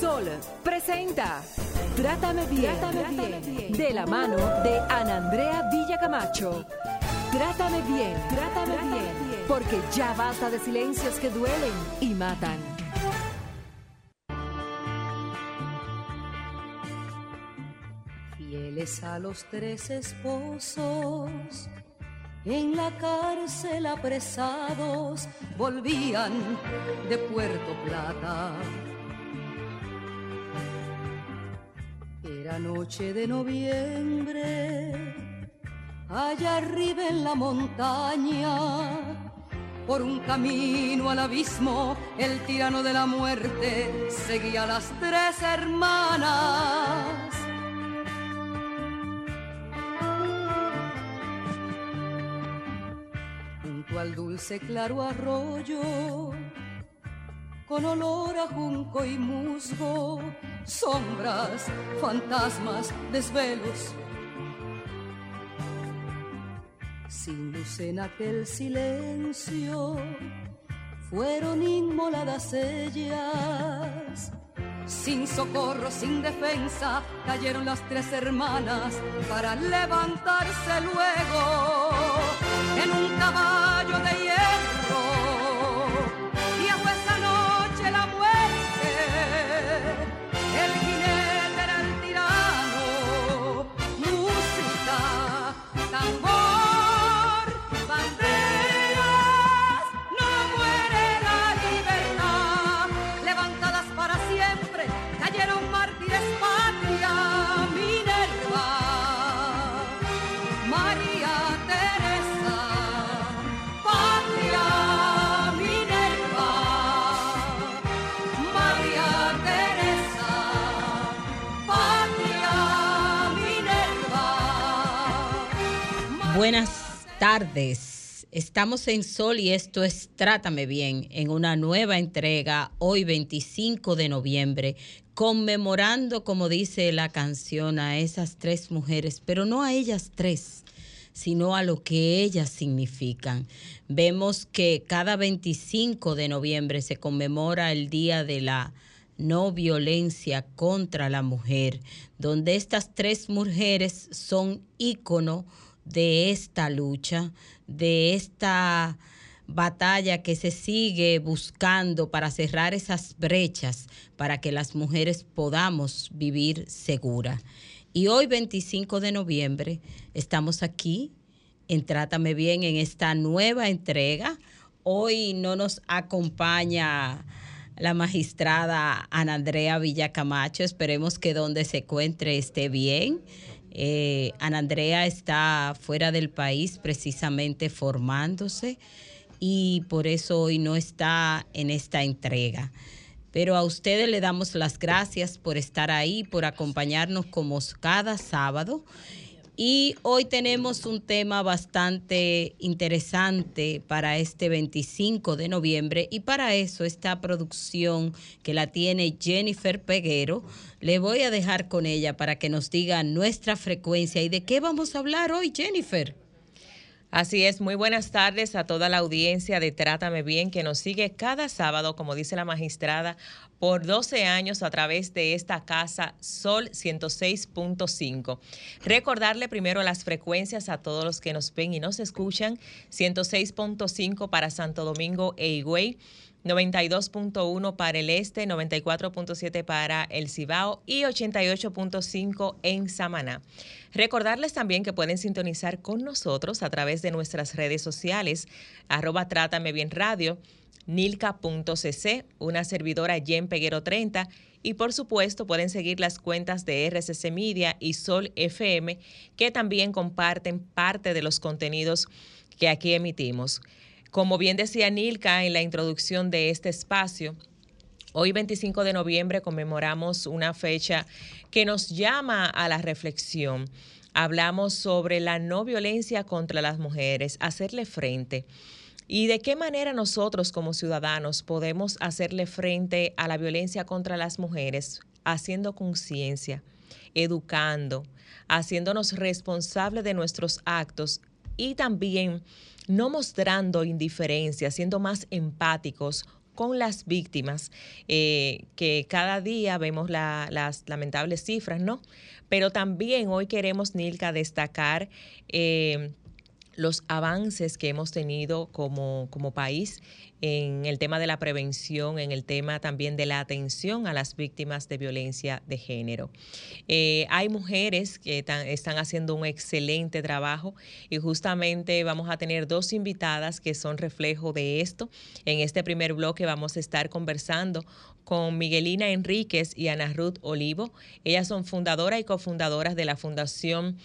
Sol presenta Trátame bien, bien, de la mano de Ana Andrea Villacamacho. Trátame bien, trátame bien, porque ya basta de silencios que duelen y matan. Fieles a los tres esposos en la cárcel apresados volvían de Puerto Plata. Noche de noviembre, allá arriba en la montaña, por un camino al abismo, el tirano de la muerte seguía a las tres hermanas. Al dulce claro arroyo, con olor a junco y musgo, sombras, fantasmas, desvelos. Sin luz en aquel silencio, fueron inmoladas ellas. Sin socorro, sin defensa, cayeron las tres hermanas para levantarse luego en un tardes. Estamos en Sol y esto es Trátame Bien en una nueva entrega hoy 25 de noviembre, conmemorando, como dice la canción, a esas tres mujeres, pero no a ellas tres, sino a lo que ellas significan. Vemos que cada 25 de noviembre se conmemora el Día de la no violencia contra la mujer, donde estas tres mujeres son ícono de esta lucha, de esta batalla que se sigue buscando para cerrar esas brechas para que las mujeres podamos vivir segura. Y hoy 25 de noviembre estamos aquí en Trátame Bien en esta nueva entrega. Hoy no nos acompaña la magistrada Ana Andrea Villacamacho. Esperemos que donde se encuentre esté bien. Eh, Ana Andrea está fuera del país precisamente formándose y por eso hoy no está en esta entrega. Pero a ustedes le damos las gracias por estar ahí, por acompañarnos como cada sábado. Y hoy tenemos un tema bastante interesante para este 25 de noviembre y para eso esta producción que la tiene Jennifer Peguero, le voy a dejar con ella para que nos diga nuestra frecuencia y de qué vamos a hablar hoy, Jennifer. Así es, muy buenas tardes a toda la audiencia de Trátame Bien que nos sigue cada sábado, como dice la magistrada, por 12 años a través de esta casa Sol 106.5. Recordarle primero las frecuencias a todos los que nos ven y nos escuchan, 106.5 para Santo Domingo e Higüey. 92.1 para el este, 94.7 para el Cibao y 88.5 en Samaná. Recordarles también que pueden sintonizar con nosotros a través de nuestras redes sociales, arroba Trátame Bien Radio, nilca.cc, una servidora Jen Peguero 30 y por supuesto pueden seguir las cuentas de RCC Media y Sol FM que también comparten parte de los contenidos que aquí emitimos. Como bien decía Nilka en la introducción de este espacio, Hoy 25 de noviembre conmemoramos una fecha que nos llama a la reflexión. Hablamos sobre la no violencia contra las mujeres, hacerle frente. ¿Y de qué manera nosotros como ciudadanos podemos hacerle frente a la violencia contra las mujeres? Haciendo conciencia, educando, haciéndonos responsables de nuestros actos y también no mostrando indiferencia, siendo más empáticos con las víctimas, eh, que cada día vemos las lamentables cifras, ¿no? Pero también hoy queremos, Nilka, destacar eh, los avances que hemos tenido como, como país en el tema de la prevención, en el tema también de la atención a las víctimas de violencia de género. Eh, hay mujeres que están haciendo un excelente trabajo y justamente vamos a tener dos invitadas que son reflejo de esto. En este primer bloque vamos a estar conversando con Miguelina Enríquez y Ana Ruth Olivo. Ellas son fundadoras y cofundadoras de la Fundación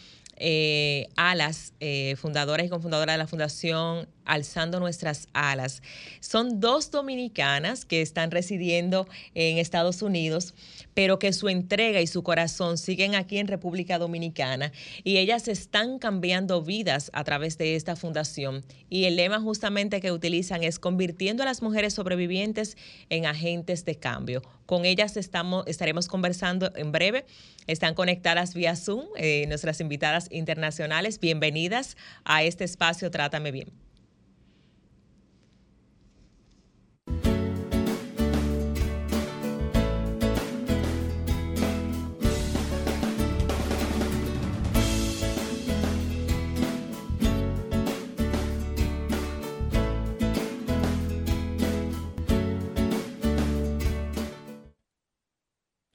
eh, Alas, eh, fundadoras y cofundadoras de la Fundación Alzando Nuestras Alas. Son dos dominicanas que están residiendo en Estados Unidos, pero que su entrega y su corazón siguen aquí en República Dominicana y ellas están cambiando vidas a través de esta fundación. Y el lema justamente que utilizan es convirtiendo a las mujeres sobrevivientes en agentes de cambio. Con ellas estamos, estaremos conversando en breve. Están conectadas vía Zoom, eh, nuestras invitadas internacionales. Bienvenidas a este espacio Trátame Bien.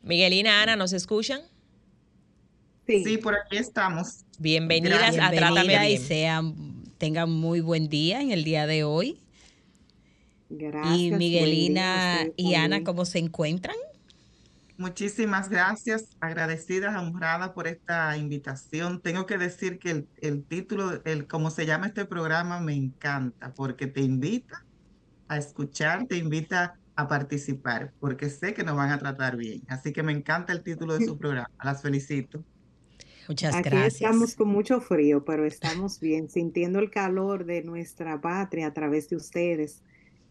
Miguelina, Ana, ¿nos escuchan? Sí, por aquí estamos. Bienvenidas a Trátame Bien. y sean, tengan muy buen día en el día de hoy. Gracias. Y Miguelina y Ana, ¿cómo se encuentran? Muchísimas gracias, agradecidas, honradas por esta invitación. Tengo que decir que el, el título, el cómo se llama este programa, me encanta porque te invita a escuchar, te invita a participar, porque sé que nos van a tratar bien. Así que me encanta el título de su programa. Las felicito. Muchas Aquí Estamos con mucho frío, pero estamos bien, sintiendo el calor de nuestra patria a través de ustedes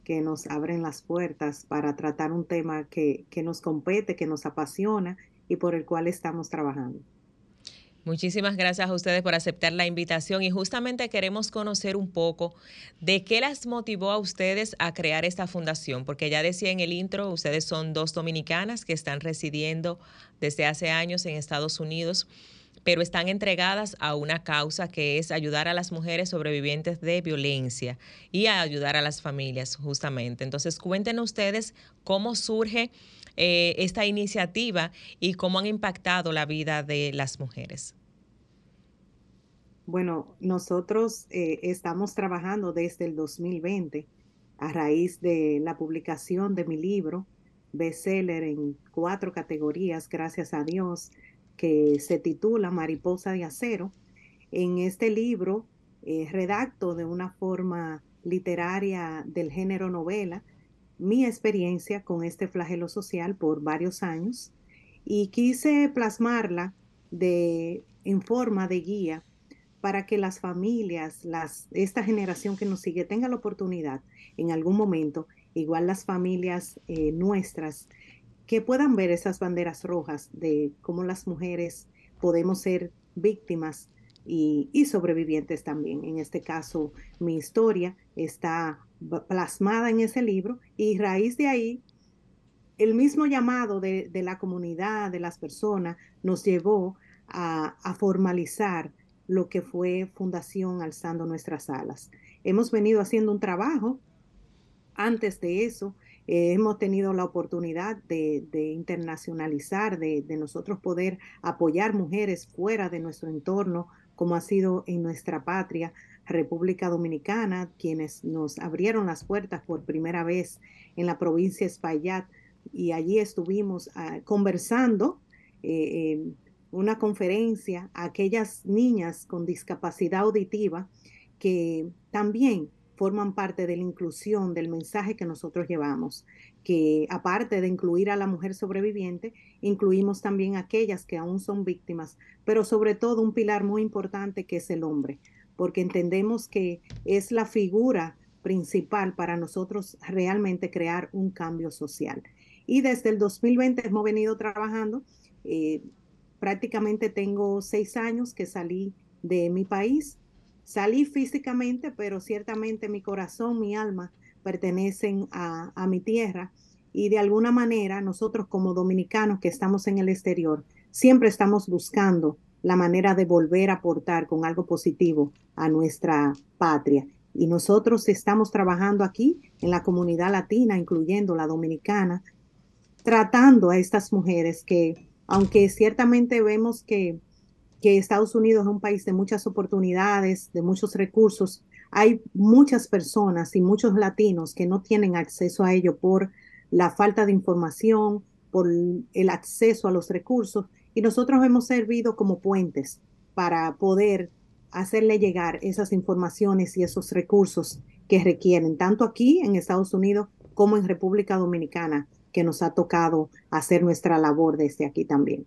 que nos abren las puertas para tratar un tema que, que nos compete, que nos apasiona y por el cual estamos trabajando. Muchísimas gracias a ustedes por aceptar la invitación y justamente queremos conocer un poco de qué las motivó a ustedes a crear esta fundación, porque ya decía en el intro, ustedes son dos dominicanas que están residiendo desde hace años en Estados Unidos pero están entregadas a una causa que es ayudar a las mujeres sobrevivientes de violencia y a ayudar a las familias, justamente. Entonces, cuéntenos ustedes cómo surge eh, esta iniciativa y cómo han impactado la vida de las mujeres. Bueno, nosotros eh, estamos trabajando desde el 2020 a raíz de la publicación de mi libro, bestseller en cuatro categorías, gracias a Dios, que se titula Mariposa de Acero. En este libro eh, redacto de una forma literaria del género novela mi experiencia con este flagelo social por varios años y quise plasmarla de, en forma de guía para que las familias, las, esta generación que nos sigue tenga la oportunidad en algún momento, igual las familias eh, nuestras, que puedan ver esas banderas rojas de cómo las mujeres podemos ser víctimas y, sobrevivientes también. En este caso, mi historia está plasmada en ese libro y raíz de ahí, el mismo llamado de, la comunidad, de las personas, nos llevó a, formalizar lo que fue Fundación Alzando Nuestras Alas. Hemos venido haciendo un trabajo. Antes de eso, eh, hemos tenido la oportunidad de, internacionalizar, de, nosotros poder apoyar mujeres fuera de nuestro entorno, como ha sido en nuestra patria, República Dominicana, quienes nos abrieron las puertas por primera vez en la provincia de Espaillat y allí estuvimos ah, conversando eh, una conferencia a aquellas niñas con discapacidad auditiva que también forman parte de la inclusión del mensaje que nosotros llevamos, que aparte de incluir a la mujer sobreviviente, incluimos también a aquellas que aún son víctimas, pero sobre todo un pilar muy importante que es el hombre, porque entendemos que es la figura principal para nosotros realmente crear un cambio social. Y desde el 2020 hemos venido trabajando, eh, prácticamente tengo seis años que salí de mi país, salí físicamente, pero ciertamente mi corazón, mi alma pertenecen a, a mi tierra y de alguna manera nosotros como dominicanos que estamos en el exterior, siempre estamos buscando la manera de volver a aportar con algo positivo a nuestra patria. Y nosotros estamos trabajando aquí en la comunidad latina, incluyendo la dominicana, tratando a estas mujeres que, aunque ciertamente vemos que, que Estados Unidos es un país de muchas oportunidades, de muchos recursos, hay muchas personas y muchos latinos que no tienen acceso a ello por la falta de información, por el acceso a los recursos y nosotros hemos servido como puentes para poder hacerle llegar esas informaciones y esos recursos que requieren, tanto aquí en Estados Unidos como en República Dominicana, que nos ha tocado hacer nuestra labor desde aquí también.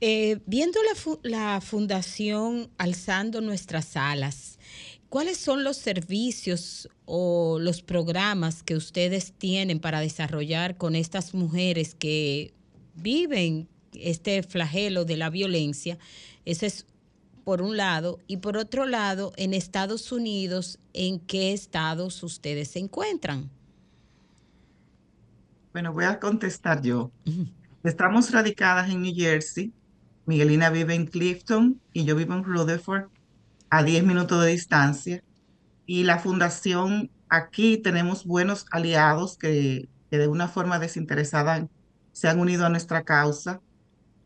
Eh, viendo la, la fundación Alzando Nuestras Alas, ¿Cuáles son los servicios o los programas que ustedes tienen para desarrollar con estas mujeres que viven este flagelo de la violencia? Ese es por un lado. Y por otro lado, en Estados Unidos, ¿en qué estados ustedes se encuentran? Bueno, voy a contestar yo. Estamos radicadas en New Jersey. Miguelina vive en Clifton y yo vivo en Rutherford a 10 minutos de distancia. Y la fundación, aquí tenemos buenos aliados que, de una forma desinteresada se han unido a nuestra causa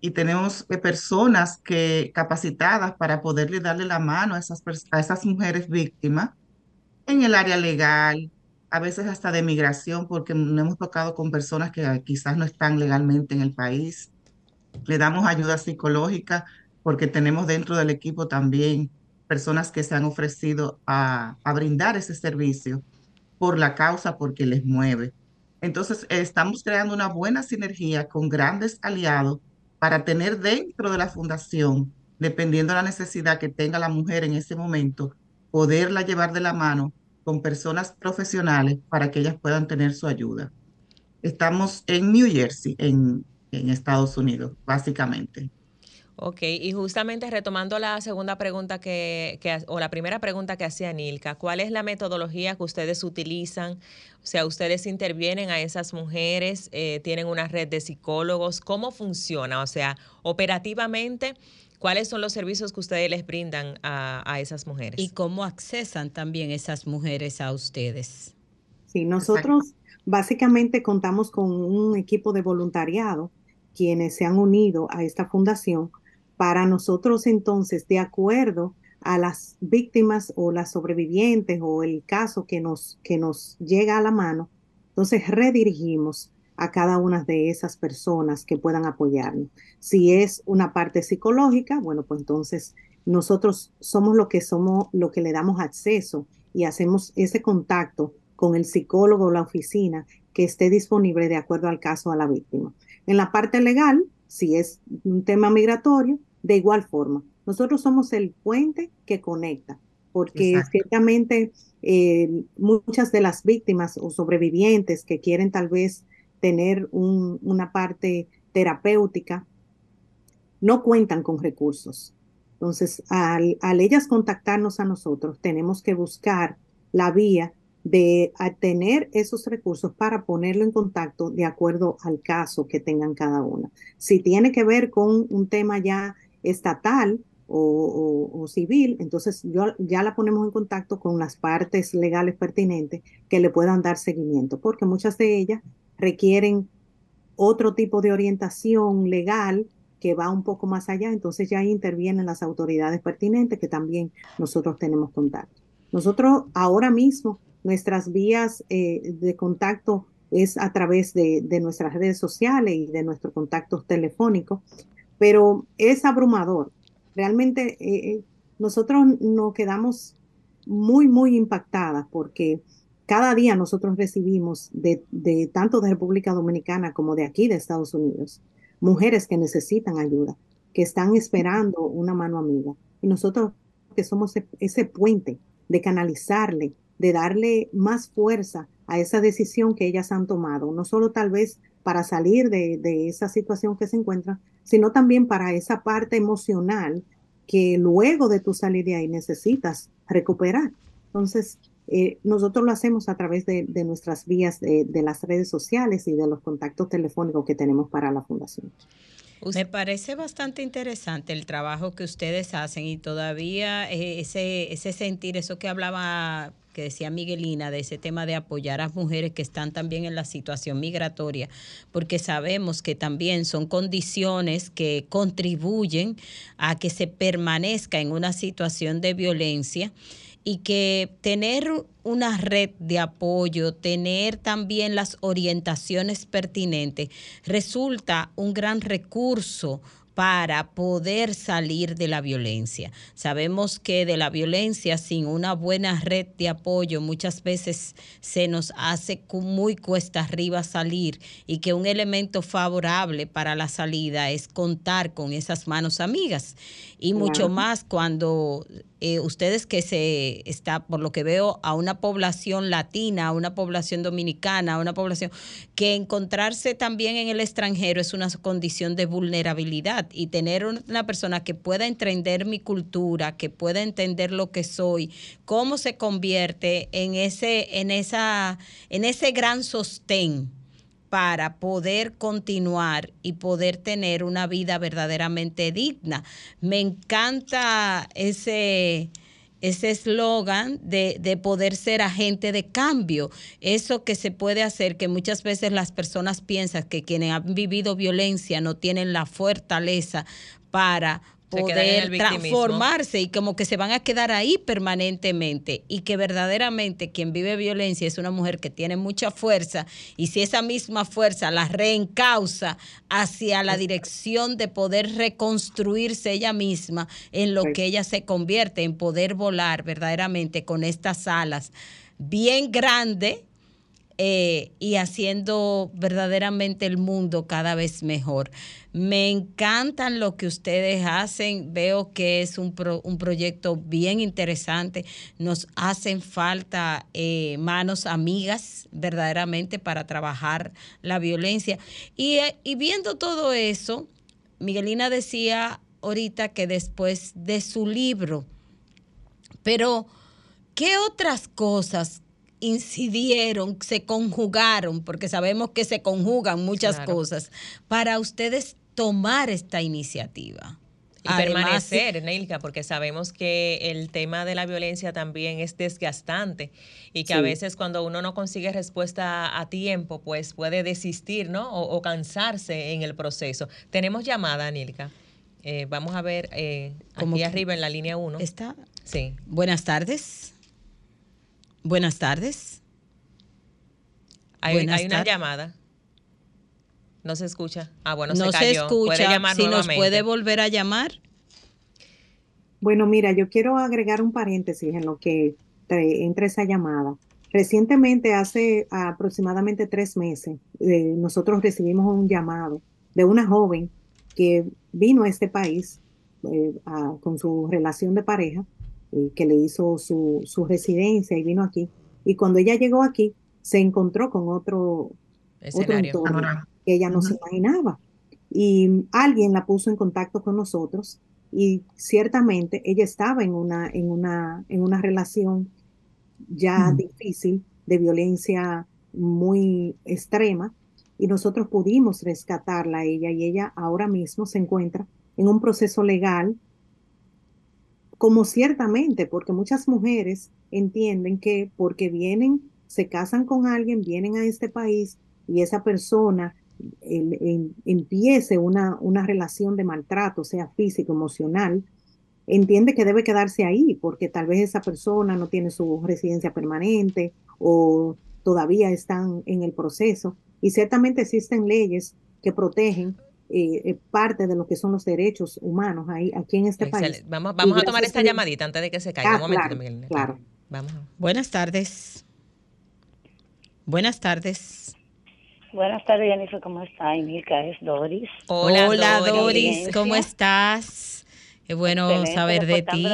y tenemos eh, personas que capacitadas para poderle darle la mano a esas, a esas mujeres víctimas en el área legal, a veces hasta de migración, porque nos hemos tocado con personas que quizás no están legalmente en el país. Le damos ayuda psicológica porque tenemos dentro del equipo también personas que se han ofrecido a, brindar ese servicio por la causa, porque les mueve. Entonces, estamos creando una buena sinergia con grandes aliados para tener dentro de la fundación, dependiendo de la necesidad que tenga la mujer en ese momento, poderla llevar de la mano con personas profesionales para que ellas puedan tener su ayuda. Estamos en New Jersey, en, en Estados Unidos, básicamente. Ok, y justamente retomando la segunda pregunta que, o la primera pregunta que hacía Nilka, ¿cuál es la metodología que ustedes utilizan? O sea, ustedes intervienen a esas mujeres, eh, tienen una red de psicólogos, ¿cómo funciona? O sea, operativamente, ¿cuáles son los servicios que ustedes les brindan a, a esas mujeres? Y cómo accesan también esas mujeres a ustedes. Sí, nosotros básicamente contamos con un equipo de voluntariado quienes se han unido a esta fundación para nosotros entonces, de acuerdo a las víctimas o las sobrevivientes o el caso que nos, que nos llega a la mano, entonces redirigimos a cada una de esas personas que puedan apoyarnos. Si es una parte psicológica, bueno, pues entonces nosotros somos lo que somos, lo que le damos acceso y hacemos ese contacto con el psicólogo o la oficina que esté disponible de acuerdo al caso a la víctima. En la parte legal, si es un tema migratorio, de igual forma. Nosotros somos el puente que conecta, porque ciertamente eh, muchas de las víctimas o sobrevivientes que quieren tal vez tener una parte terapéutica no cuentan con recursos. Entonces, al, al ellas contactarnos a nosotros, tenemos que buscar la vía de tener esos recursos para ponerlo en contacto de acuerdo al caso que tengan cada una. Si tiene que ver con un tema ya estatal o, civil, entonces yo, ya la ponemos en contacto con las partes legales pertinentes que le puedan dar seguimiento, porque muchas de ellas requieren otro tipo de orientación legal que va un poco más allá, entonces ya intervienen las autoridades pertinentes que también nosotros tenemos contacto. Nosotros ahora mismo, nuestras vías eh, de contacto es a través de, nuestras redes sociales y de nuestros contactos telefónicos pero es abrumador. Realmente eh, eh, nosotros nos quedamos muy, muy impactadas porque cada día nosotros recibimos de, de, tanto de República Dominicana como de aquí de Estados Unidos mujeres que necesitan ayuda, que están esperando una mano amiga. Y nosotros que somos ese puente de canalizarle, de darle más fuerza a esa decisión que ellas han tomado, no solo tal vez para salir de, de esa situación que se encuentran, sino también para esa parte emocional que luego de tu salir de ahí necesitas recuperar. Entonces, eh, nosotros lo hacemos a través de, nuestras vías de, las redes sociales y de los contactos telefónicos que tenemos para la fundación. Me parece bastante interesante el trabajo que ustedes hacen y todavía eh, ese, ese sentir, eso que hablaba que decía Miguelina, de ese tema de apoyar a mujeres que están también en la situación migratoria, porque sabemos que también son condiciones que contribuyen a que se permanezca en una situación de violencia y que tener una red de apoyo, tener también las orientaciones pertinentes, resulta un gran recurso para poder salir de la violencia. Sabemos que de la violencia sin una buena red de apoyo muchas veces se nos hace muy cuesta arriba salir y que un elemento favorable para la salida es contar con esas manos amigas y mucho más cuando eh, ustedes que se está, por lo que veo, a una población latina, a una población dominicana, a una población que encontrarse también en el extranjero es una condición de vulnerabilidad. Y tener una persona que pueda entender mi cultura, que pueda entender lo que soy, cómo se convierte en ese, en esa, en ese gran sostén para poder continuar y poder tener una vida verdaderamente digna. Me encanta ese ese eslogan de, de, poder ser agente de cambio. Eso que se puede hacer, que muchas veces las personas piensan que quienes han vivido violencia no tienen la fortaleza para poder transformarse y como que se van a quedar ahí permanentemente y que verdaderamente quien vive violencia es una mujer que tiene mucha fuerza y si esa misma fuerza la reencausa hacia la dirección de poder reconstruirse ella misma en lo que ella se convierte en poder volar verdaderamente con estas alas bien grandes eh, y haciendo verdaderamente el mundo cada vez mejor. Me encantan lo que ustedes hacen, veo que es un, un proyecto bien interesante, nos hacen falta eh, manos amigas verdaderamente para trabajar la violencia. Y, eh, y viendo todo eso, Miguelina decía ahorita que después de su libro, pero ¿qué otras cosas incidieron, se conjugaron, porque sabemos que se conjugan muchas cosas, para ustedes tomar esta iniciativa? Y permanecer, Neilka, porque sabemos que el tema de la violencia también es desgastante y que a veces cuando uno no consigue respuesta a tiempo, pues puede desistir, ¿no? O, cansarse en el proceso. Tenemos llamada, Nilka. Eh, vamos a ver eh, aquí arriba en la línea 1. ¿Está? Sí. Buenas tardes. Buenas tardes. Hay, una llamada. No se escucha. Ah, bueno, no se, cayó. se escucha. si nos puede volver a llamar. Bueno, mira, yo quiero agregar un paréntesis en lo que entra esa llamada. Recientemente, hace aproximadamente tres meses, eh, nosotros recibimos un llamado de una joven que vino a este país eh, con su relación de pareja eh, que le hizo su, su, residencia y vino aquí. Y cuando ella llegó aquí, se encontró con otro, otro entorno que ella no se imaginaba. Y alguien la puso en contacto con nosotros y ciertamente ella estaba en una, en una, en una relación ya difícil de violencia muy extrema y nosotros pudimos rescatarla a ella y ella ahora mismo se encuentra en un proceso legal como ciertamente, porque muchas mujeres entienden que porque vienen, se casan con alguien, vienen a este país y esa persona empiece una, una relación de maltrato, sea físico, emocional, entiende que debe quedarse ahí porque tal vez esa persona no tiene su residencia permanente o todavía están en el proceso. Y ciertamente existen leyes que protegen eh, eh, parte de lo que son los derechos humanos ahí, aquí en este país. Vamos, vamos a tomar esta llamadita antes de que se caiga. Ah, Un momentito, claro, Vamos. Buenas tardes. Buenas tardes. Buenas tardes, Jennifer, ¿cómo está? Y Milka es Doris. Hola, Hola Doris, ¿cómo estás? Qué bueno saber de ti.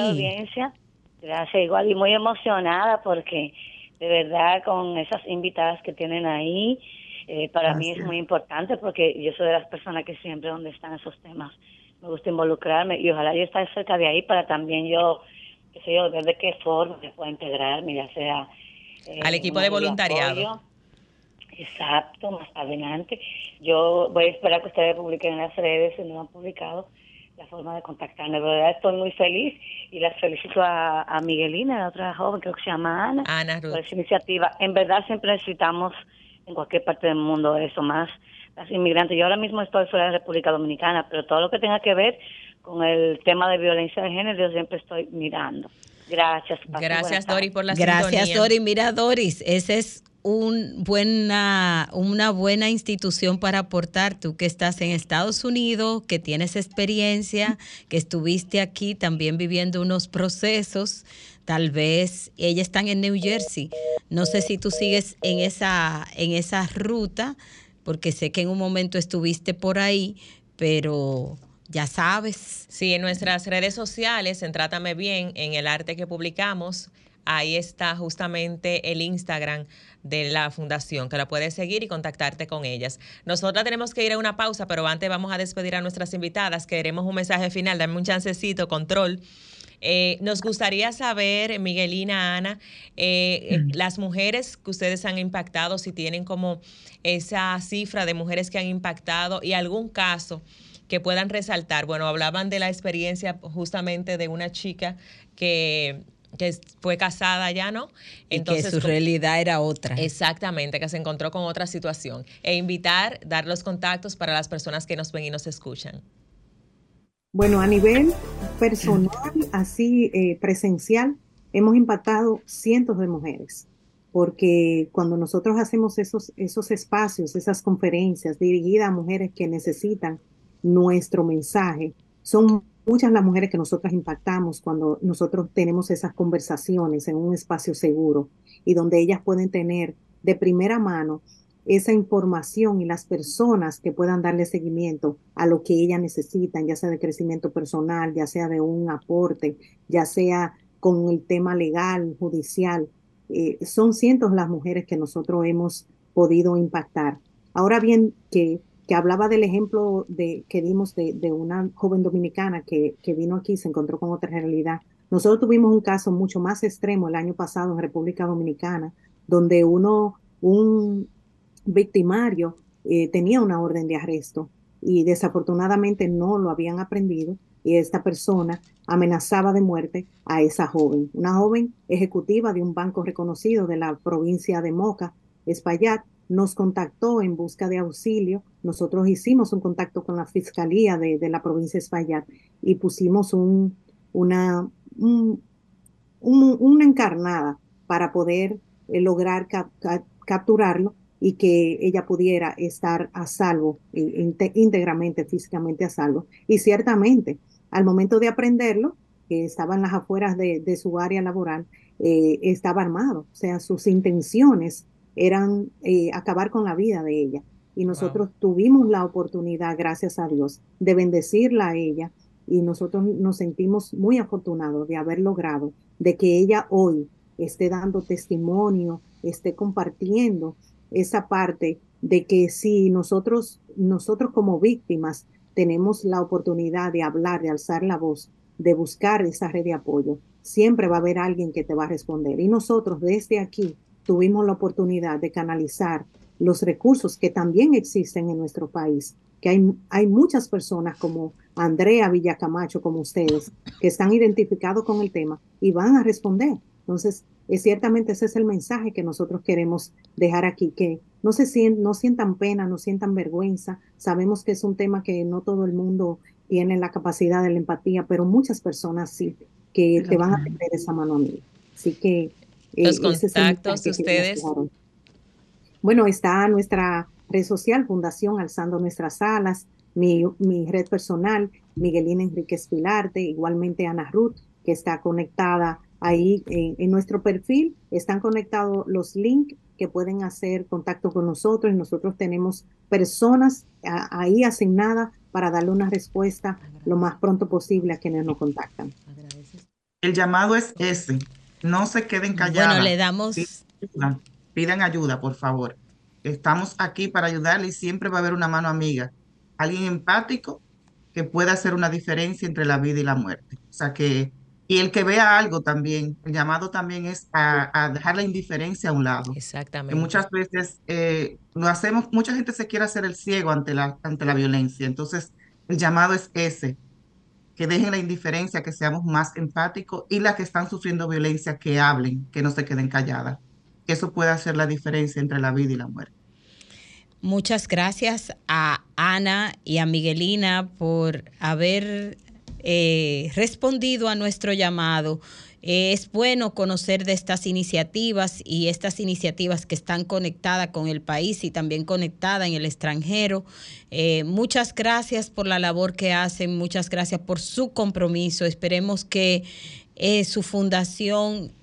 Gracias, igual y muy emocionada porque de verdad con esas invitadas que tienen ahí, eh, para mí es muy importante porque yo soy de las personas que siempre donde están esos temas me gusta involucrarme y ojalá yo esté cerca de ahí para también yo qué sé yo, ver de qué forma se puede integrar, ya sea... Eh, Al equipo de voluntariado. Exacto, más adelante. Yo voy a esperar que ustedes publiquen en las redes, si no han publicado, la forma de contactarme. De verdad estoy muy feliz y las felicito a, Miguelina, la otra joven, creo que se llama Ana, Ana por esa iniciativa. En verdad siempre necesitamos en cualquier parte del mundo eso más las inmigrantes. Yo ahora mismo estoy fuera de República Dominicana, pero todo lo que tenga que ver con el tema de violencia de género yo siempre estoy mirando. Gracias. Gracias, Doris, por la Gracias, Doris. Mira, Doris, ese es un buena, una buena institución para aportar. Tú que estás en Estados Unidos, que tienes experiencia, que estuviste aquí también viviendo unos procesos. Tal vez ellas están en New Jersey. No sé si tú sigues en esa, en esa ruta, porque sé que en un momento estuviste por ahí, pero ya sabes. Sí, en nuestras redes sociales, en Trátame Bien, en el arte que publicamos, ahí está justamente el Instagram de la fundación, que la puedes seguir y contactarte con ellas. Nosotras tenemos que ir a una pausa, pero antes vamos a despedir a nuestras invitadas. Queremos un mensaje final, dame un chancecito, control. Eh, nos gustaría saber, Miguelina, Ana, eh, las mujeres que ustedes han impactado, si tienen como esa cifra de mujeres que han impactado y algún caso que puedan resaltar. Bueno, hablaban de la experiencia justamente de una chica que que fue casada ya, ¿no? Entonces, que su realidad era otra. Exactamente, que se encontró con otra situación. E invitar, dar los contactos para las personas que nos ven y nos escuchan. Bueno, a nivel personal, así eh, presencial, hemos impactado cientos de mujeres, porque cuando nosotros hacemos esos, esos espacios, esas conferencias dirigidas a mujeres que necesitan nuestro mensaje, son muchas las mujeres que nosotras impactamos cuando nosotros tenemos esas conversaciones en un espacio seguro y donde ellas pueden tener de primera mano esa información y las personas que puedan darle seguimiento a lo que ellas necesitan, ya sea de crecimiento personal, ya sea de un aporte, ya sea con el tema legal, judicial. Eh, son cientos las mujeres que nosotros hemos podido impactar. Ahora bien, que que hablaba del ejemplo de, que dimos de, una joven dominicana que, vino aquí y se encontró con otra realidad. Nosotros tuvimos un caso mucho más extremo el año pasado en República Dominicana, donde uno, un victimario, eh, tenía una orden de arresto y desafortunadamente no lo habían aprendido y esta persona amenazaba de muerte a esa joven, una joven ejecutiva de un banco reconocido de la provincia de Moca, Espaillat, nos contactó en busca de auxilio. Nosotros hicimos un contacto con la Fiscalía de, la provincia de Espaillat y pusimos un, una, una encarnada para poder eh, lograr capturarlo y que ella pudiera estar a salvo, íntegramente, físicamente a salvo. Y ciertamente, al momento de aprenderlo, que estaba en las afueras de, su área laboral, eh, estaba armado. O sea, sus intenciones eran eh, acabar con la vida de ella. Y nosotros tuvimos la oportunidad, gracias a Dios, de bendecirla a ella y nosotros nos sentimos muy afortunados de haber logrado de que ella hoy esté dando testimonio, esté compartiendo esa parte de que si nosotros, nosotros como víctimas tenemos la oportunidad de hablar, de alzar la voz, de buscar esa red de apoyo, siempre va a haber alguien que te va a responder. Y nosotros desde aquí tuvimos la oportunidad de canalizar los recursos que también existen en nuestro país, que hay, hay muchas personas como Andrea Villacamacho, como ustedes, que están identificados con el tema y van a responder. Entonces, es, ciertamente ese es el mensaje que nosotros queremos dejar aquí, que no, se sientan, no sientan pena, no sientan vergüenza. Sabemos que es un tema que no todo el mundo tiene la capacidad de la empatía, pero muchas personas sí, que te van a tener esa mano a mí. Así que los contactos de ustedes. Bueno, está nuestra red social, Fundación Alzando Nuestras Alas, mi, red personal, Miguelina Enríquez Pilarte, igualmente Ana Ruth, que está conectada ahí en, nuestro perfil. Están conectados los links que pueden hacer contacto con nosotros y nosotros tenemos personas ahí asignadas para darle una respuesta lo más pronto posible a quienes nos contactan. El llamado es ese, no se queden callados. Bueno, le damos. Pidan ayuda, por favor. Estamos aquí para ayudarle y siempre va a haber una mano amiga. Alguien empático que pueda hacer una diferencia entre la vida y la muerte. O sea que Y el que vea algo también, el llamado también es a, dejar la indiferencia a un lado. Exactamente. Que muchas veces eh, lo hacemos, mucha gente se quiere hacer el ciego ante la, ante la violencia. Entonces, el llamado es ese, que dejen la indiferencia, que seamos más empáticos y las que están sufriendo violencia, que hablen, que no se queden calladas. Que eso puede hacer la diferencia entre la vida y la muerte. Muchas gracias a Ana y a Miguelina por haber eh, respondido a nuestro llamado. es bueno conocer de estas iniciativas y estas iniciativas que están conectadas con el país y también conectadas en el extranjero. Eh, muchas gracias por la labor que hacen, muchas gracias por su compromiso. Esperemos que eh, su fundación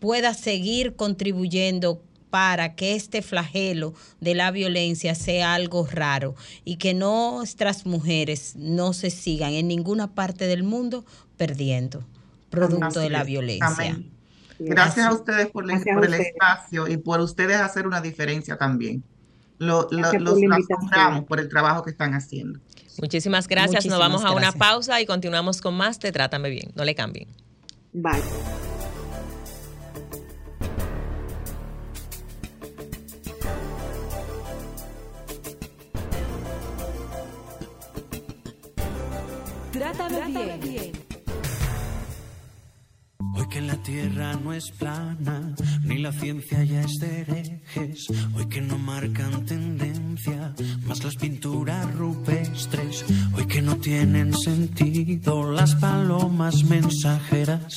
pueda seguir contribuyendo para que este flagelo de la violencia sea algo raro y que nuestras mujeres no se sigan en ninguna parte del mundo perdiendo producto de la violencia. Gracias a ustedes por, el espacio y por ustedes hacer una diferencia también. los asombramos por el trabajo que están haciendo. Muchísimas gracias. Nos vamos a una pausa y continuamos con más Te Trátame Bien. No le cambien. Bye. Bien. Hoy que la tierra no es plana, ni la ciencia ya es de herejes. Hoy que no marcan tendencia, más las pinturas rupestres. Hoy que no tienen sentido las palomas mensajeras.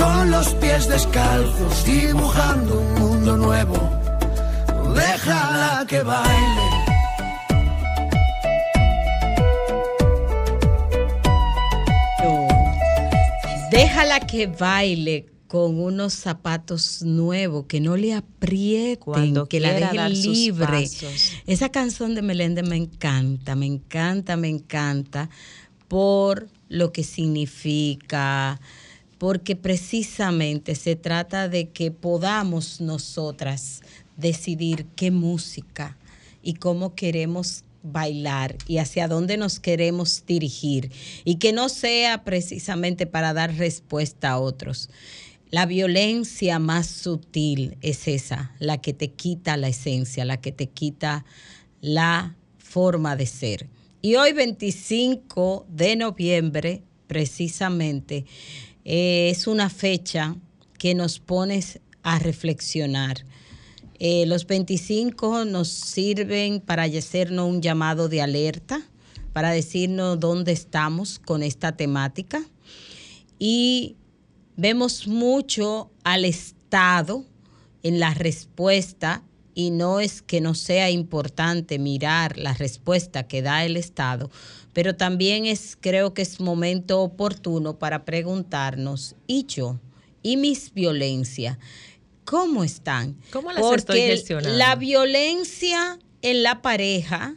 con los pies descalzos, dibujando un mundo nuevo. Déjala que baile Déjala que baile con unos zapatos nuevos, que no le aprieten, que la deje libre. Esa canción de Meléndez me encanta, me encanta, me encanta por lo que significa, porque precisamente se trata de que podamos nosotras decidir qué música y cómo queremos bailar y hacia dónde nos queremos dirigir y que no sea precisamente para dar respuesta a otros. La violencia más sutil es esa, la que te quita la esencia, la que te quita la forma de ser. Y hoy 25 de noviembre, precisamente, es una fecha que nos pone a reflexionar eh, los 25 nos sirven para hacernos un llamado de alerta, para decirnos dónde estamos con esta temática. Y vemos mucho al Estado en la respuesta y no es que no sea importante mirar la respuesta que da el Estado, pero también es creo que es momento oportuno para preguntarnos, ¿y yo? ¿Y mis violencias? cómo están. ¿Cómo las Porque estoy La violencia en la pareja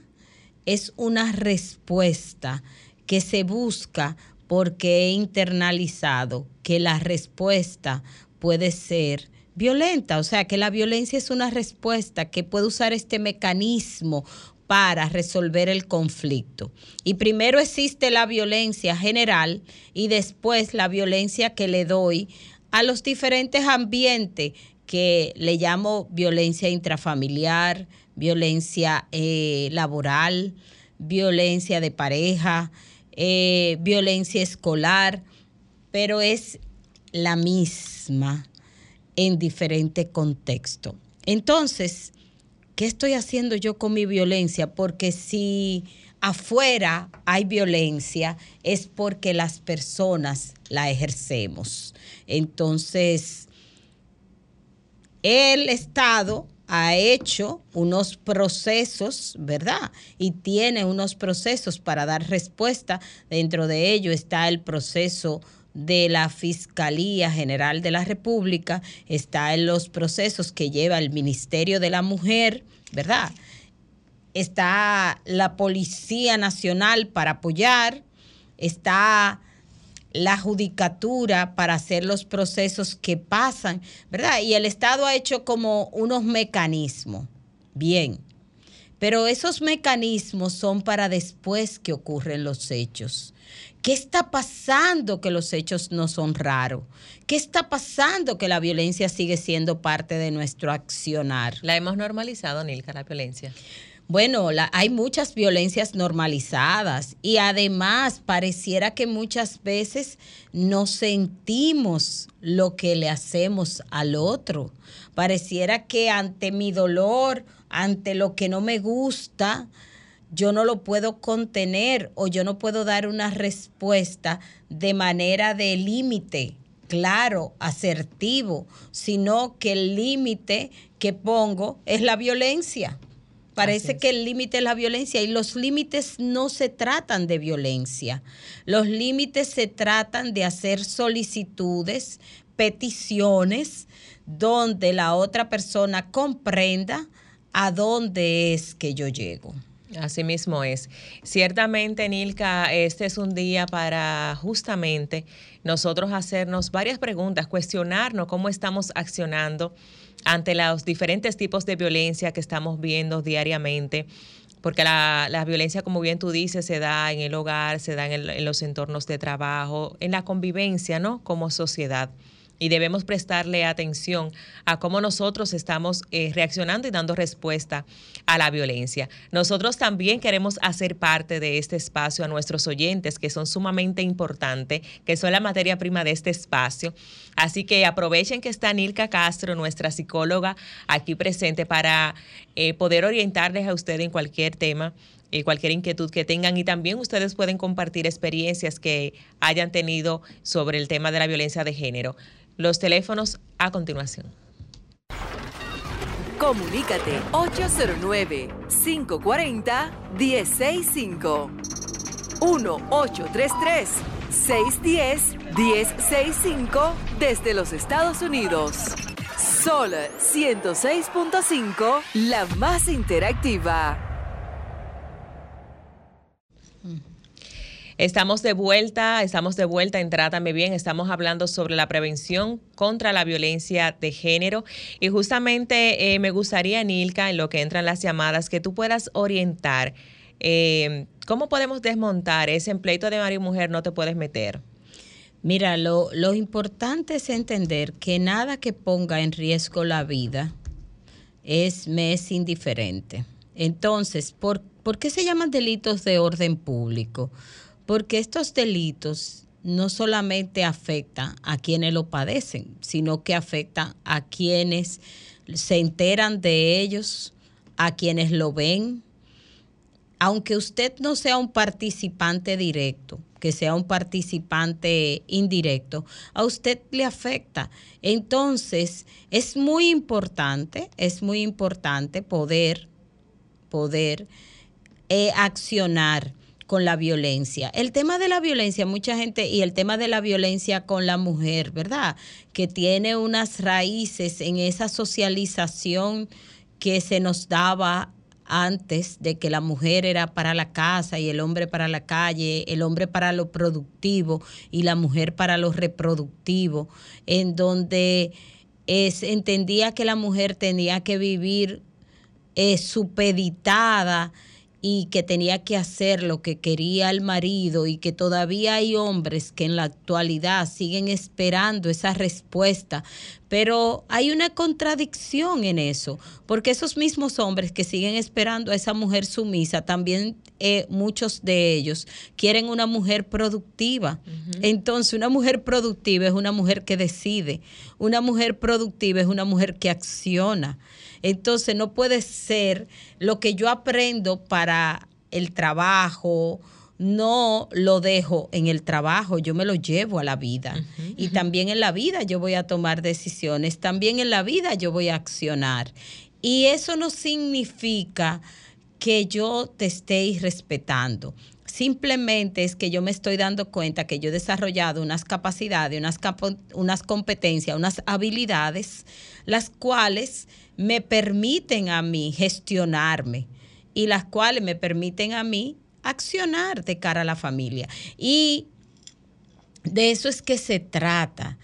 es una respuesta que se busca porque he internalizado que la respuesta puede ser violenta, o sea, que la violencia es una respuesta que puede usar este mecanismo para resolver el conflicto. Y primero existe la violencia general y después la violencia que le doy a los diferentes ambientes que le llamo violencia intrafamiliar, violencia eh, laboral, violencia de pareja, eh, violencia escolar, pero es la misma en diferente contexto. Entonces, ¿qué estoy haciendo yo con mi violencia? Porque si afuera hay violencia es porque las personas la ejercemos. Entonces, el Estado ha hecho unos procesos, ¿verdad? Y tiene unos procesos para dar respuesta. Dentro de ello está el proceso de la Fiscalía General de la República, está en los procesos que lleva el Ministerio de la Mujer, ¿verdad? Está la Policía Nacional para apoyar, está la judicatura para hacer los procesos que pasan, ¿verdad? Y el Estado ha hecho como unos mecanismos. Bien, pero esos mecanismos son para después que ocurren los hechos. ¿Qué está pasando que los hechos no son raros? ¿Qué está pasando que la violencia sigue siendo parte de nuestro accionar? La hemos normalizado, Nilka, la violencia. Bueno, hay muchas violencias normalizadas y además pareciera que muchas veces no sentimos lo que le hacemos al otro. Pareciera que ante mi dolor, ante lo que no me gusta, yo no lo puedo contener o yo no puedo dar una respuesta de manera de límite claro, asertivo, sino que el límite que pongo es la violencia. Parece que el límite es la violencia y los límites no se tratan de violencia. Los límites se tratan de hacer solicitudes, peticiones, donde la otra persona comprenda a dónde es que yo llego. Así mismo es. Ciertamente, Nilka, este es un día para justamente nosotros hacernos varias preguntas, cuestionarnos cómo estamos accionando ante los diferentes tipos de violencia que estamos viendo diariamente, porque la, violencia, como bien tú dices, se da en el hogar, se da en, en los entornos de trabajo, en la convivencia, ¿no? Como sociedad y debemos prestarle atención a cómo nosotros estamos eh, reaccionando y dando respuesta a la violencia. Nosotros también queremos hacer parte de este espacio a nuestros oyentes, que son sumamente importantes, que son la materia prima de este espacio. Así que aprovechen que está Nilka Castro, nuestra psicóloga, aquí presente para eh, poder orientarles a ustedes en cualquier tema eh, cualquier inquietud que tengan y también ustedes pueden compartir experiencias que hayan tenido sobre el tema de la violencia de género. Los teléfonos a continuación. Comunícate 809-540-1065. 1-833-610-1065 desde los Estados Unidos. Sol 106.5, la más interactiva. Estamos de vuelta, estamos de vuelta en Bien, estamos hablando sobre la prevención contra la violencia de género y justamente eh, me gustaría, Nilka, en lo que entran las llamadas, que tú puedas orientar eh, cómo podemos desmontar ese pleito de marido y mujer no te puedes meter. Mira, lo, lo importante es entender que nada que ponga en riesgo la vida es, me es indiferente. Entonces, ¿por, ¿por qué se llaman delitos de orden público? Porque estos delitos no solamente afectan a quienes lo padecen, sino que afectan a quienes se enteran de ellos, a quienes lo ven. Aunque usted no sea un participante directo, que sea un participante indirecto, a usted le afecta. Entonces, es muy importante, es muy importante poder, poder eh, accionar con la violencia. El tema de la violencia, mucha gente, y el tema de la violencia con la mujer, ¿verdad? Que tiene unas raíces en esa socialización que se nos daba antes de que la mujer era para la casa y el hombre para la calle, el hombre para lo productivo y la mujer para lo reproductivo, en donde es, entendía que la mujer tenía que vivir eh, supeditada y que tenía que hacer lo que quería el marido y que todavía hay hombres que en la actualidad siguen esperando esa respuesta. Pero hay una contradicción en eso, porque esos mismos hombres que siguen esperando a esa mujer sumisa, también eh, muchos de ellos quieren una mujer productiva. Entonces, una mujer productiva es una mujer que decide, una mujer productiva es una mujer que acciona. Entonces no puede ser lo que yo aprendo para el trabajo, no lo dejo en el trabajo, yo me lo llevo a la vida. y también en la vida yo voy a tomar decisiones, también en la vida yo voy a accionar. Y eso no significa que yo te esté irrespetando simplemente es que yo me estoy dando cuenta que yo he desarrollado unas capacidades, unas, unas competencias, unas habilidades, las cuales me permiten a mí gestionarme y las cuales me permiten a mí accionar de cara a la familia. Y de eso es que se trata.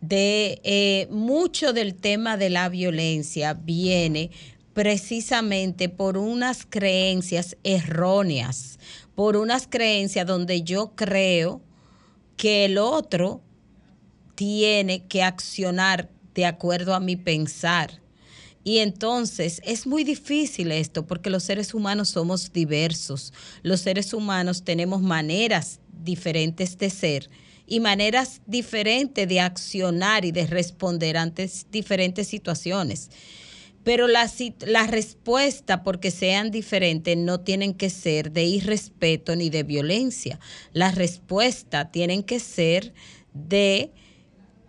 De eh, mucho del tema de la violencia viene precisamente por unas creencias erróneas, por unas creencias donde yo creo que el otro tiene que accionar de acuerdo a mi pensar. Y entonces es muy difícil esto porque los seres humanos somos diversos. Los seres humanos tenemos maneras diferentes de ser y maneras diferentes de accionar y de responder ante diferentes situaciones. Pero la, la respuesta, porque sean diferentes, no tienen que ser de irrespeto ni de violencia. La respuesta tienen que ser de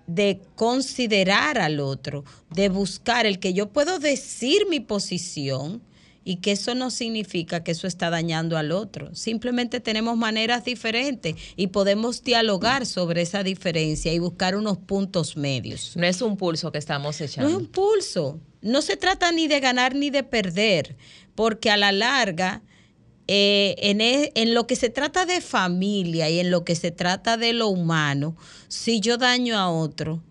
de considerar al otro, de buscar el que yo puedo decir mi posición y que eso no significa que eso está dañando al otro. Simplemente tenemos maneras diferentes y podemos dialogar sobre esa diferencia y buscar unos puntos medios. No es un pulso que estamos echando. No es un pulso. No se trata ni de ganar ni de perder, porque a la larga eh, e, en, lo que se trata de familia y en lo que se trata de lo humano, si yo daño a otro,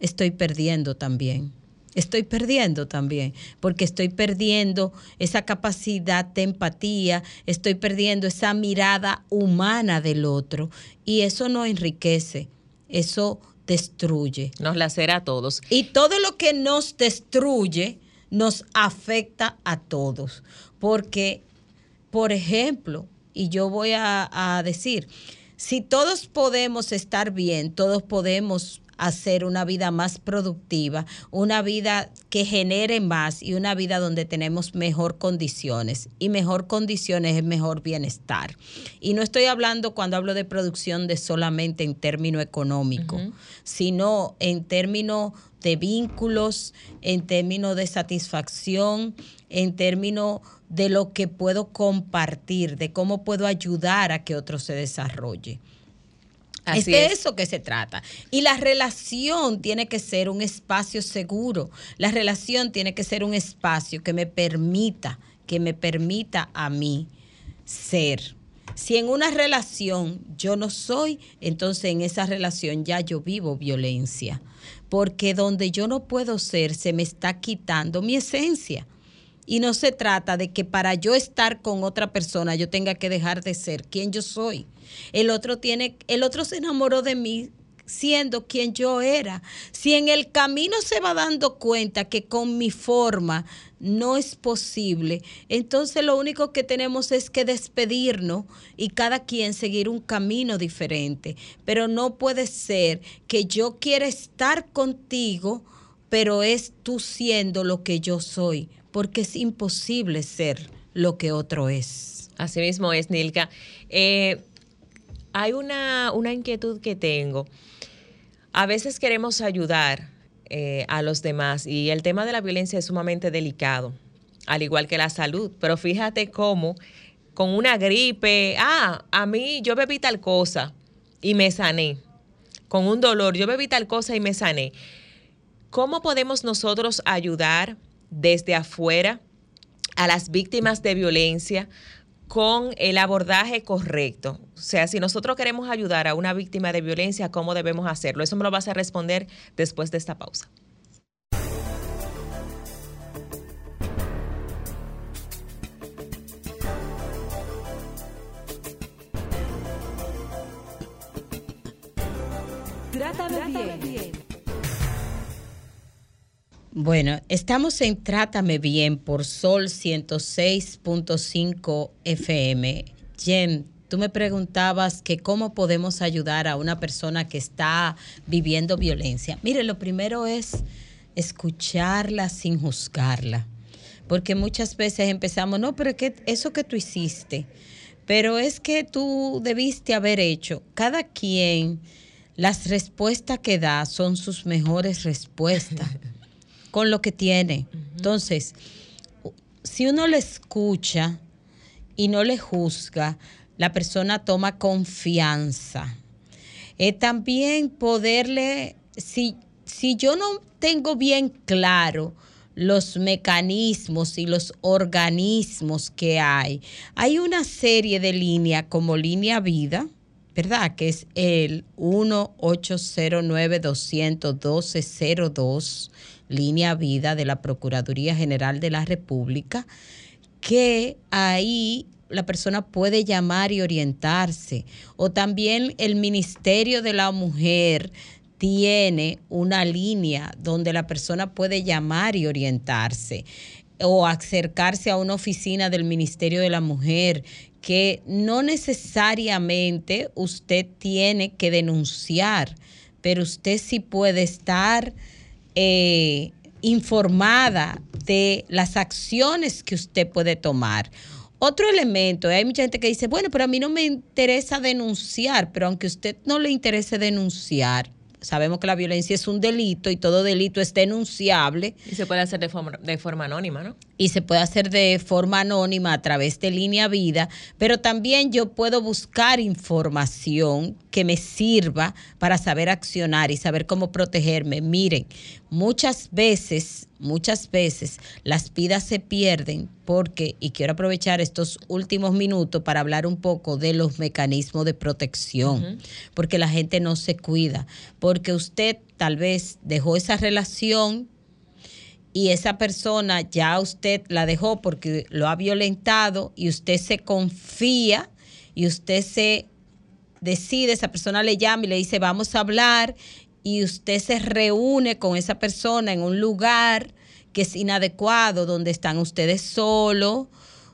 estoy perdiendo también. Estoy perdiendo también, porque estoy perdiendo esa capacidad de empatía, estoy perdiendo esa mirada humana del otro y eso no enriquece, eso destruye. Nos lacera a todos. Y todo lo que nos destruye nos afecta a todos, porque por ejemplo, y yo voy a, decir, si todos podemos estar bien, todos podemos hacer una vida más productiva, una vida que genere más y una vida donde tenemos mejor condiciones. Y mejor condiciones es mejor bienestar. Y no estoy hablando cuando hablo de producción de solamente en término económico, sino en términos de vínculos, en términos de satisfacción, en términos de lo que puedo compartir, de cómo puedo ayudar a que otro se desarrolle. Es de eso que se trata. Y la relación tiene que ser un espacio seguro. La relación tiene que ser un espacio que me permita, que me permita a mí ser. Si en una relación yo no soy, entonces en esa relación ya yo vivo violencia. Porque donde yo no puedo ser, se me está quitando mi esencia. Y no se trata de que para yo estar con otra persona yo tenga que dejar de ser quien yo soy. El otro tiene, el otro se enamoró de mí siendo quien yo era. Si en el camino se va dando cuenta que con mi forma no es posible, entonces lo único que tenemos es que despedirnos y cada quien seguir un camino diferente. Pero no puede ser que yo quiera estar contigo, pero es tú siendo lo que yo soy porque es imposible ser lo que otro es. Así mismo es, Nilka. Eh, hay una, inquietud que tengo. A veces queremos ayudar eh, a los demás y el tema de la violencia es sumamente delicado, al igual que la salud. Pero fíjate cómo con una gripe, ah, a mí yo bebí tal cosa y me sané. Con un dolor, yo bebí tal cosa y me sané. ¿Cómo podemos nosotros ayudar desde afuera a las víctimas de violencia con el abordaje correcto. O sea, si nosotros queremos ayudar a una víctima de violencia, ¿cómo debemos hacerlo? Eso me lo vas a responder después de esta pausa. Trátame bien. Bueno, estamos en Trátame Bien por Sol 106.5 FM. Jen, tú me preguntabas que cómo podemos ayudar a una persona que está viviendo violencia. Mire, lo primero es escucharla sin juzgarla. Porque muchas veces empezamos, no, pero que eso que tú hiciste, pero es que tú debiste haber hecho. Cada quien, las respuestas que da son sus mejores respuestas. con lo que tiene. Entonces, si uno le escucha y no le juzga, la persona toma confianza. Es también poderle, si, si yo no tengo bien claro los mecanismos y los organismos que hay, hay una serie de líneas como línea vida, ¿verdad? Que es el 1-809-212-02, línea vida de la Procuraduría General de la República, que ahí la persona puede llamar y orientarse. O también el Ministerio de la Mujer tiene una línea donde la persona puede llamar y orientarse o acercarse a una oficina del Ministerio de la Mujer que no necesariamente usted tiene que denunciar, pero usted sí puede estar eh, informada de las acciones que usted puede tomar. Otro elemento, hay mucha gente que dice, bueno, pero a mí no me interesa denunciar, pero aunque a usted no le interese denunciar, sabemos que la violencia es un delito y todo delito es denunciable. Y se puede hacer de forma, de forma anónima, ¿no? Y se puede hacer de forma anónima a través de línea vida, pero también yo puedo buscar información que me sirva para saber accionar y saber cómo protegerme. Miren, muchas veces, muchas veces las vidas se pierden porque, y quiero aprovechar estos últimos minutos para hablar un poco de los mecanismos de protección, porque la gente no se cuida, porque usted tal vez dejó esa relación y esa persona ya usted la dejó porque lo ha violentado y usted se confía y usted se decide, esa persona le llama y le dice vamos a hablar y usted se reúne con esa persona en un lugar que es inadecuado, donde están ustedes solos,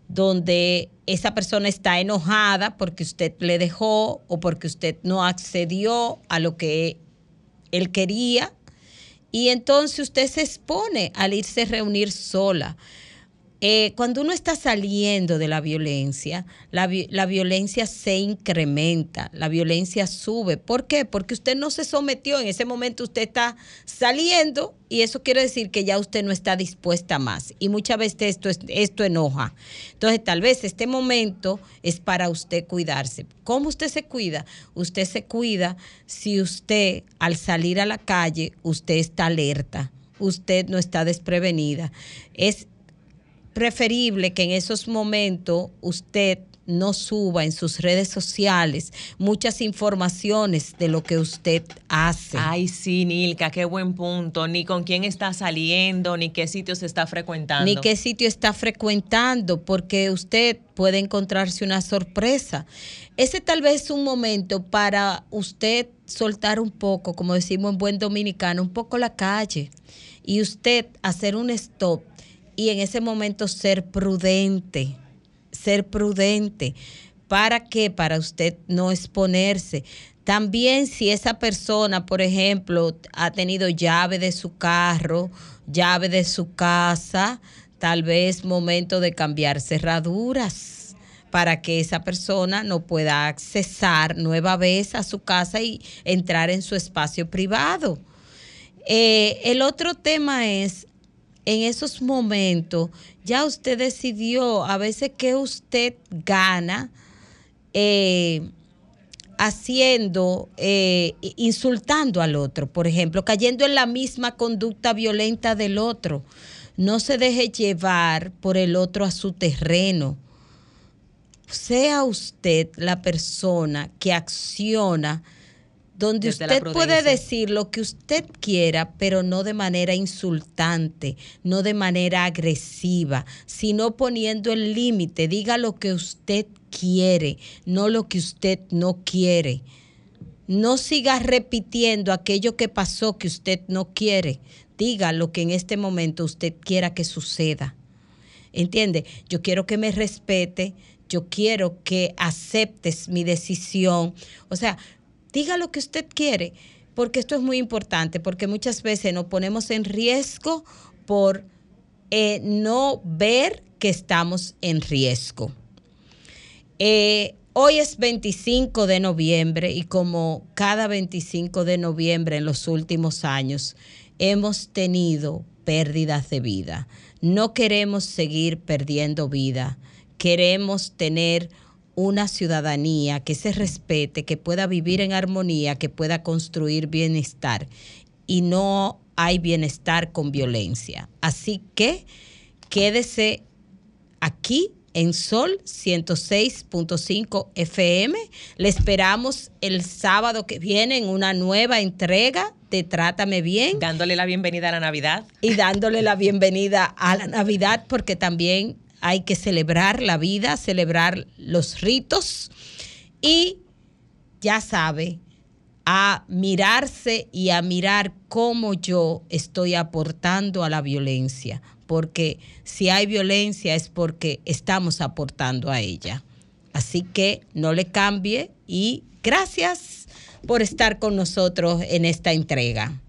donde esa persona está enojada porque usted le dejó o porque usted no accedió a lo que él quería. Y entonces usted se expone al irse a reunir sola. Eh, cuando uno está saliendo de la violencia, la, violencia se incrementa, la violencia sube. ¿Por qué? Porque usted no se sometió, en ese momento usted está saliendo y eso quiere decir que ya usted no está dispuesta más. Y muchas veces esto, esto enoja. Entonces, tal vez este momento es para usted cuidarse. ¿Cómo usted se cuida? Usted se cuida si usted al salir a la calle, usted está alerta, usted no está desprevenida. Es preferible que en esos momentos usted no suba en sus redes sociales muchas informaciones de lo que usted hace. Ay, sí, Nilka, qué buen punto. Ni con quién está saliendo, ni qué sitio se está frecuentando. Ni qué sitio está frecuentando, porque usted puede encontrarse una sorpresa. Ese tal vez es un momento para usted soltar un poco, como decimos en buen dominicano, un poco la calle y usted hacer un stop y en ese momento ser prudente, ser prudente. ¿Para qué? Para usted no exponerse. También si esa persona, por ejemplo, ha tenido llave de su carro, llave de su casa, tal vez momento de cambiar cerraduras para que esa persona no pueda accesar nueva vez a su casa y entrar en su espacio privado. Eh, el otro tema es en esos momentos ya usted decidió a veces que usted gana eh, haciendo, eh, insultando al otro, por ejemplo, cayendo en la misma conducta violenta del otro. No se deje llevar por el otro a su terreno. Sea usted la persona que acciona donde usted puede decir lo que usted quiera, pero no de manera insultante, no de manera agresiva, sino poniendo el límite. Diga lo que usted quiere, no lo que usted no quiere. No siga repitiendo aquello que pasó que usted no quiere. Diga lo que en este momento usted quiera que suceda. ¿Entiende? Yo quiero que me respete, yo quiero que aceptes mi decisión. O sea, diga lo que usted quiere, porque esto es muy importante, porque muchas veces nos ponemos en riesgo por eh, no ver que estamos en riesgo. Eh, hoy es 25 de noviembre y como cada 25 de noviembre en los últimos años hemos tenido pérdidas de vida. No queremos seguir perdiendo vida, queremos tener una ciudadanía que se respete, que pueda vivir en armonía, que pueda construir bienestar. Y no hay bienestar con violencia. Así que quédese aquí en Sol 106.5 FM. Le esperamos el sábado que viene en una nueva entrega de Trátame Bien. Dándole la bienvenida a la Navidad. Y dándole la bienvenida a la Navidad porque también hay que celebrar la vida, celebrar los ritos y ya sabe, a mirarse y a mirar cómo yo estoy aportando a la violencia, porque si hay violencia es porque estamos aportando a ella. Así que no le cambie y gracias por estar con nosotros en esta entrega.